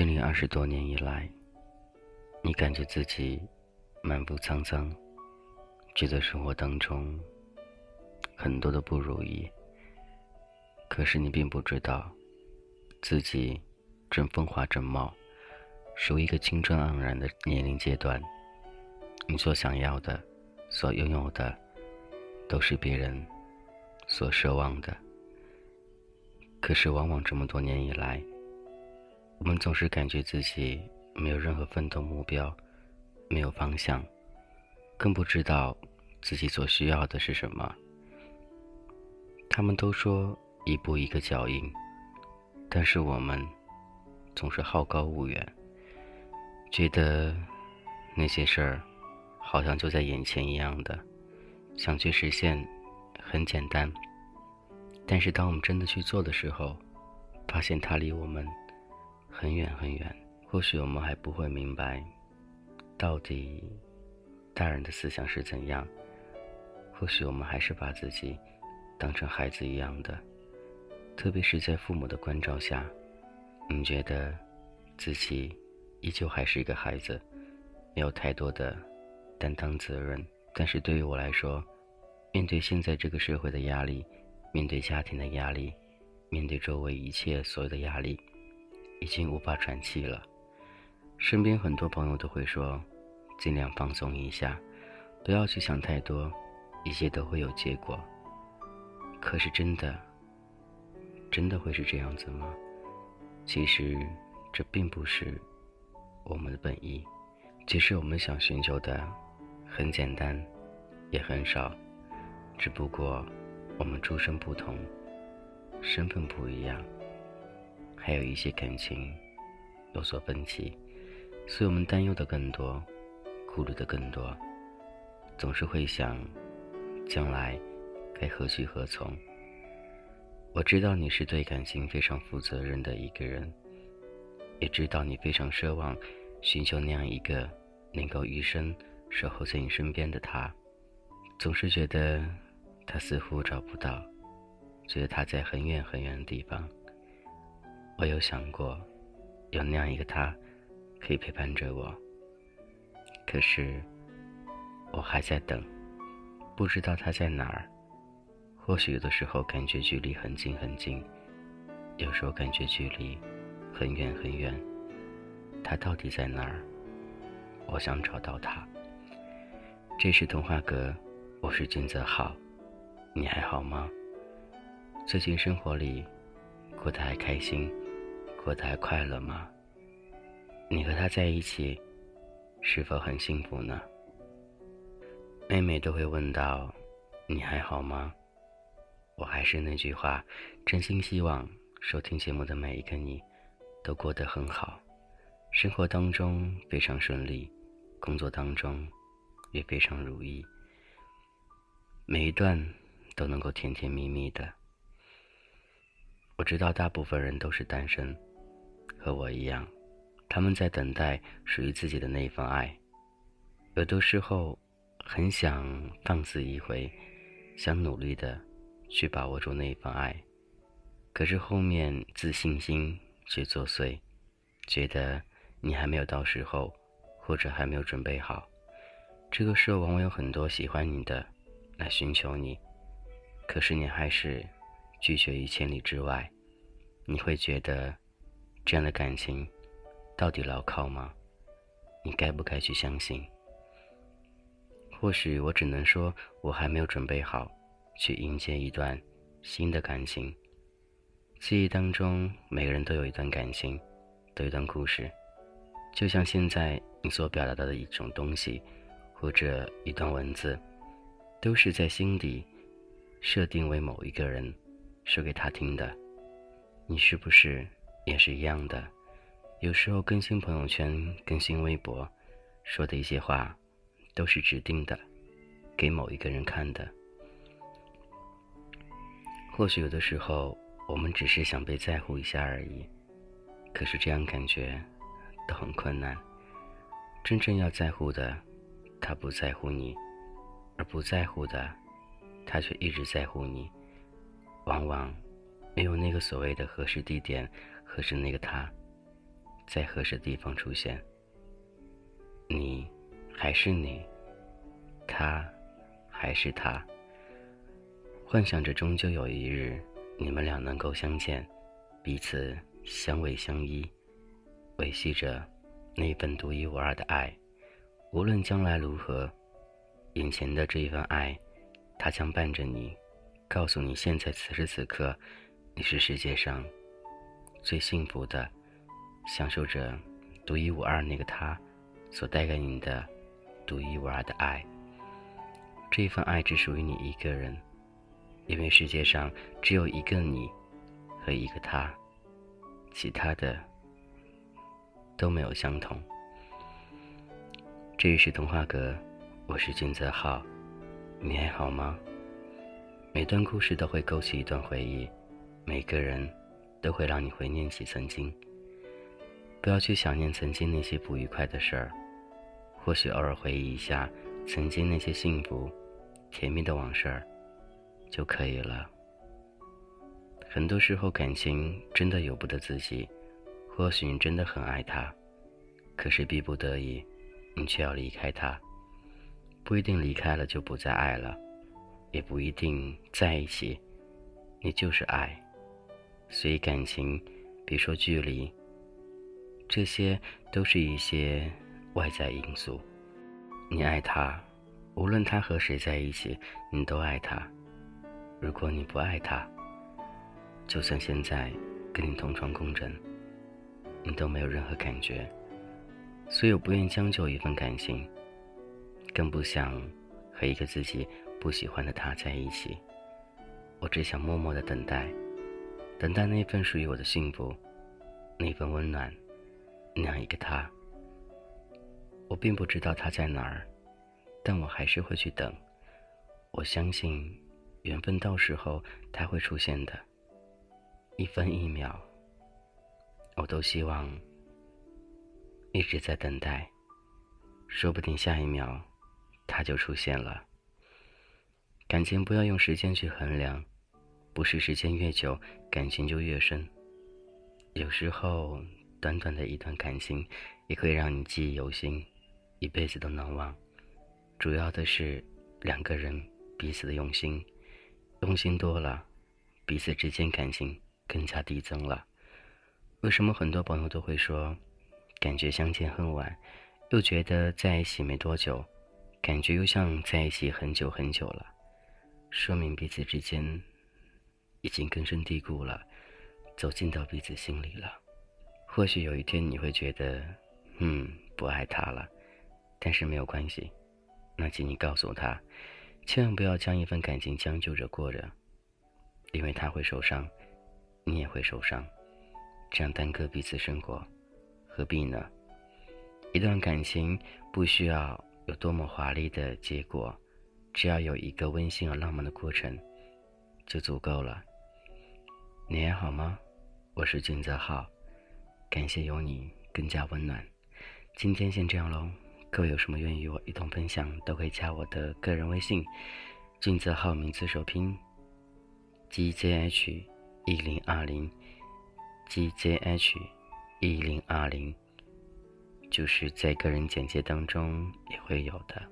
经历二十多年以来，你感觉自己满腹沧桑，觉得生活当中很多的不如意。可是你并不知道，自己正风华正茂，属于一个青春盎然的年龄阶段。你所想要的，所拥有的，都是别人所奢望的。可是往往这么多年以来，我们总是感觉自己没有任何奋斗目标，没有方向，更不知道自己所需要的是什么。他们都说一步一个脚印，但是我们总是好高骛远，觉得那些事儿好像就在眼前一样的，想去实现很简单。但是当我们真的去做的时候，发现它离我们。很远很远，或许我们还不会明白，到底大人的思想是怎样。或许我们还是把自己当成孩子一样的，特别是在父母的关照下，你觉得自己依旧还是一个孩子，没有太多的担当责任。但是对于我来说，面对现在这个社会的压力，面对家庭的压力，面对周围一切所有的压力。已经无法喘气了，身边很多朋友都会说，尽量放松一下，不要去想太多，一切都会有结果。可是真的，真的会是这样子吗？其实这并不是我们的本意，其实我们想寻求的很简单，也很少，只不过我们出身不同，身份不一样。还有一些感情有所分歧，所以我们担忧的更多，顾虑的更多，总是会想将来该何去何从。我知道你是对感情非常负责任的一个人，也知道你非常奢望寻求那样一个能够余生守候在你身边的他，总是觉得他似乎找不到，觉得他在很远很远的地方。我有想过，有那样一个他，可以陪伴着我。可是，我还在等，不知道他在哪儿。或许有的时候感觉距离很近很近，有时候感觉距离很远很远。他到底在哪儿？我想找到他。这是童话阁，我是金泽浩，你还好吗？最近生活里过得还开心？过得还快乐吗？你和他在一起，是否很幸福呢？妹妹都会问到：“你还好吗？”我还是那句话，真心希望收听节目的每一个你，都过得很好，生活当中非常顺利，工作当中也非常如意，每一段都能够甜甜蜜蜜的。我知道大部分人都是单身。和我一样，他们在等待属于自己的那一份爱。有的时候，很想放肆一回，想努力的去把握住那一份爱，可是后面自信心却作祟，觉得你还没有到时候，或者还没有准备好。这个时候，往往有很多喜欢你的来寻求你，可是你还是拒绝于千里之外。你会觉得。这样的感情，到底牢靠吗？你该不该去相信？或许我只能说，我还没有准备好去迎接一段新的感情。记忆当中，每个人都有一段感情，都有一段故事。就像现在你所表达的一种东西，或者一段文字，都是在心底设定为某一个人说给他听的。你是不是？也是一样的，有时候更新朋友圈、更新微博，说的一些话，都是指定的，给某一个人看的。或许有的时候，我们只是想被在乎一下而已，可是这样感觉都很困难。真正要在乎的，他不在乎你；而不在乎的，他却一直在乎你。往往没有那个所谓的合适地点。合适那个他，在合适的地方出现。你还是你，他还是他。幻想着终究有一日，你们俩能够相见，彼此相偎相依，维系着那份独一无二的爱。无论将来如何，眼前的这一份爱，它将伴着你，告诉你现在此时此刻，你是世界上最幸福的，享受着独一无二那个他。所带给你的独一无二的爱，这一份爱只属于你一个人，因为世界上只有一个你和一个他，其他的都没有相同。这里是童话阁，我是君泽浩，你还好吗？每段故事都会勾起一段回忆，每个人都会让你怀念起曾经。不要去想念曾经那些不愉快的事儿。或许偶尔回忆一下曾经那些幸福、甜蜜的往事儿，就可以了。很多时候，感情真的由不得自己。或许你真的很爱他，可是逼不得已，你却要离开他。不一定离开了就不再爱了，也不一定在一起，你就是爱。所以，感情，别说距离，这些都是一些。外在因素，你爱他，无论他和谁在一起，你都爱他。如果你不爱他，就算现在跟你同床共枕，你都没有任何感觉。所以我不愿将就一份感情，更不想和一个自己不喜欢的他在一起。我只想默默的等待，等待那份属于我的幸福，那份温暖，那样一个他。我并不知道他在哪儿，但我还是会去等。我相信，缘分到时候他会出现的。一分一秒，我都希望一直在等待。说不定下一秒他就出现了。感情不要用时间去衡量，不是时间越久感情就越深。有时候，短短的一段感情也可以让你记忆犹新。一辈子都难忘，主要的是两个人彼此的用心，用心多了，彼此之间感情更加递增了。为什么很多朋友都会说，感觉相见恨晚，又觉得在一起没多久，感觉又像在一起很久很久了？说明彼此之间已经根深蒂固了，走进到彼此心里了。或许有一天你会觉得，嗯，不爱他了。但是没有关系，那请你告诉他，千万不要将一份感情将就着过着，因为他会受伤，你也会受伤，这样耽搁彼此生活，何必呢？一段感情不需要有多么华丽的结果，只要有一个温馨而浪漫的过程，就足够了。你还好吗？我是俊泽浩，感谢有你更加温暖。今天先这样喽。各位有什么愿意与我一同分享，都可以加我的个人微信，俊泽浩名字首拼，GZH 一零二零，GZH 一零二零，就是在个人简介当中也会有的。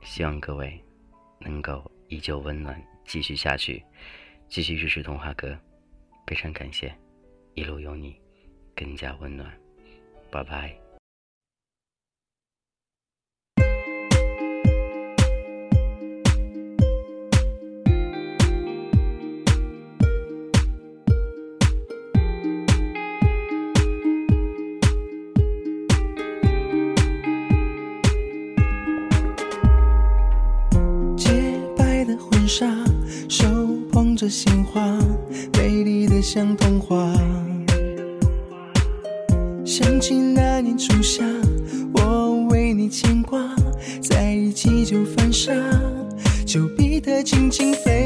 希望各位能够依旧温暖，继续下去，继续支持童话哥，非常感谢，一路有你，更加温暖，拜拜。气就犯傻，丘比特轻轻飞。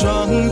双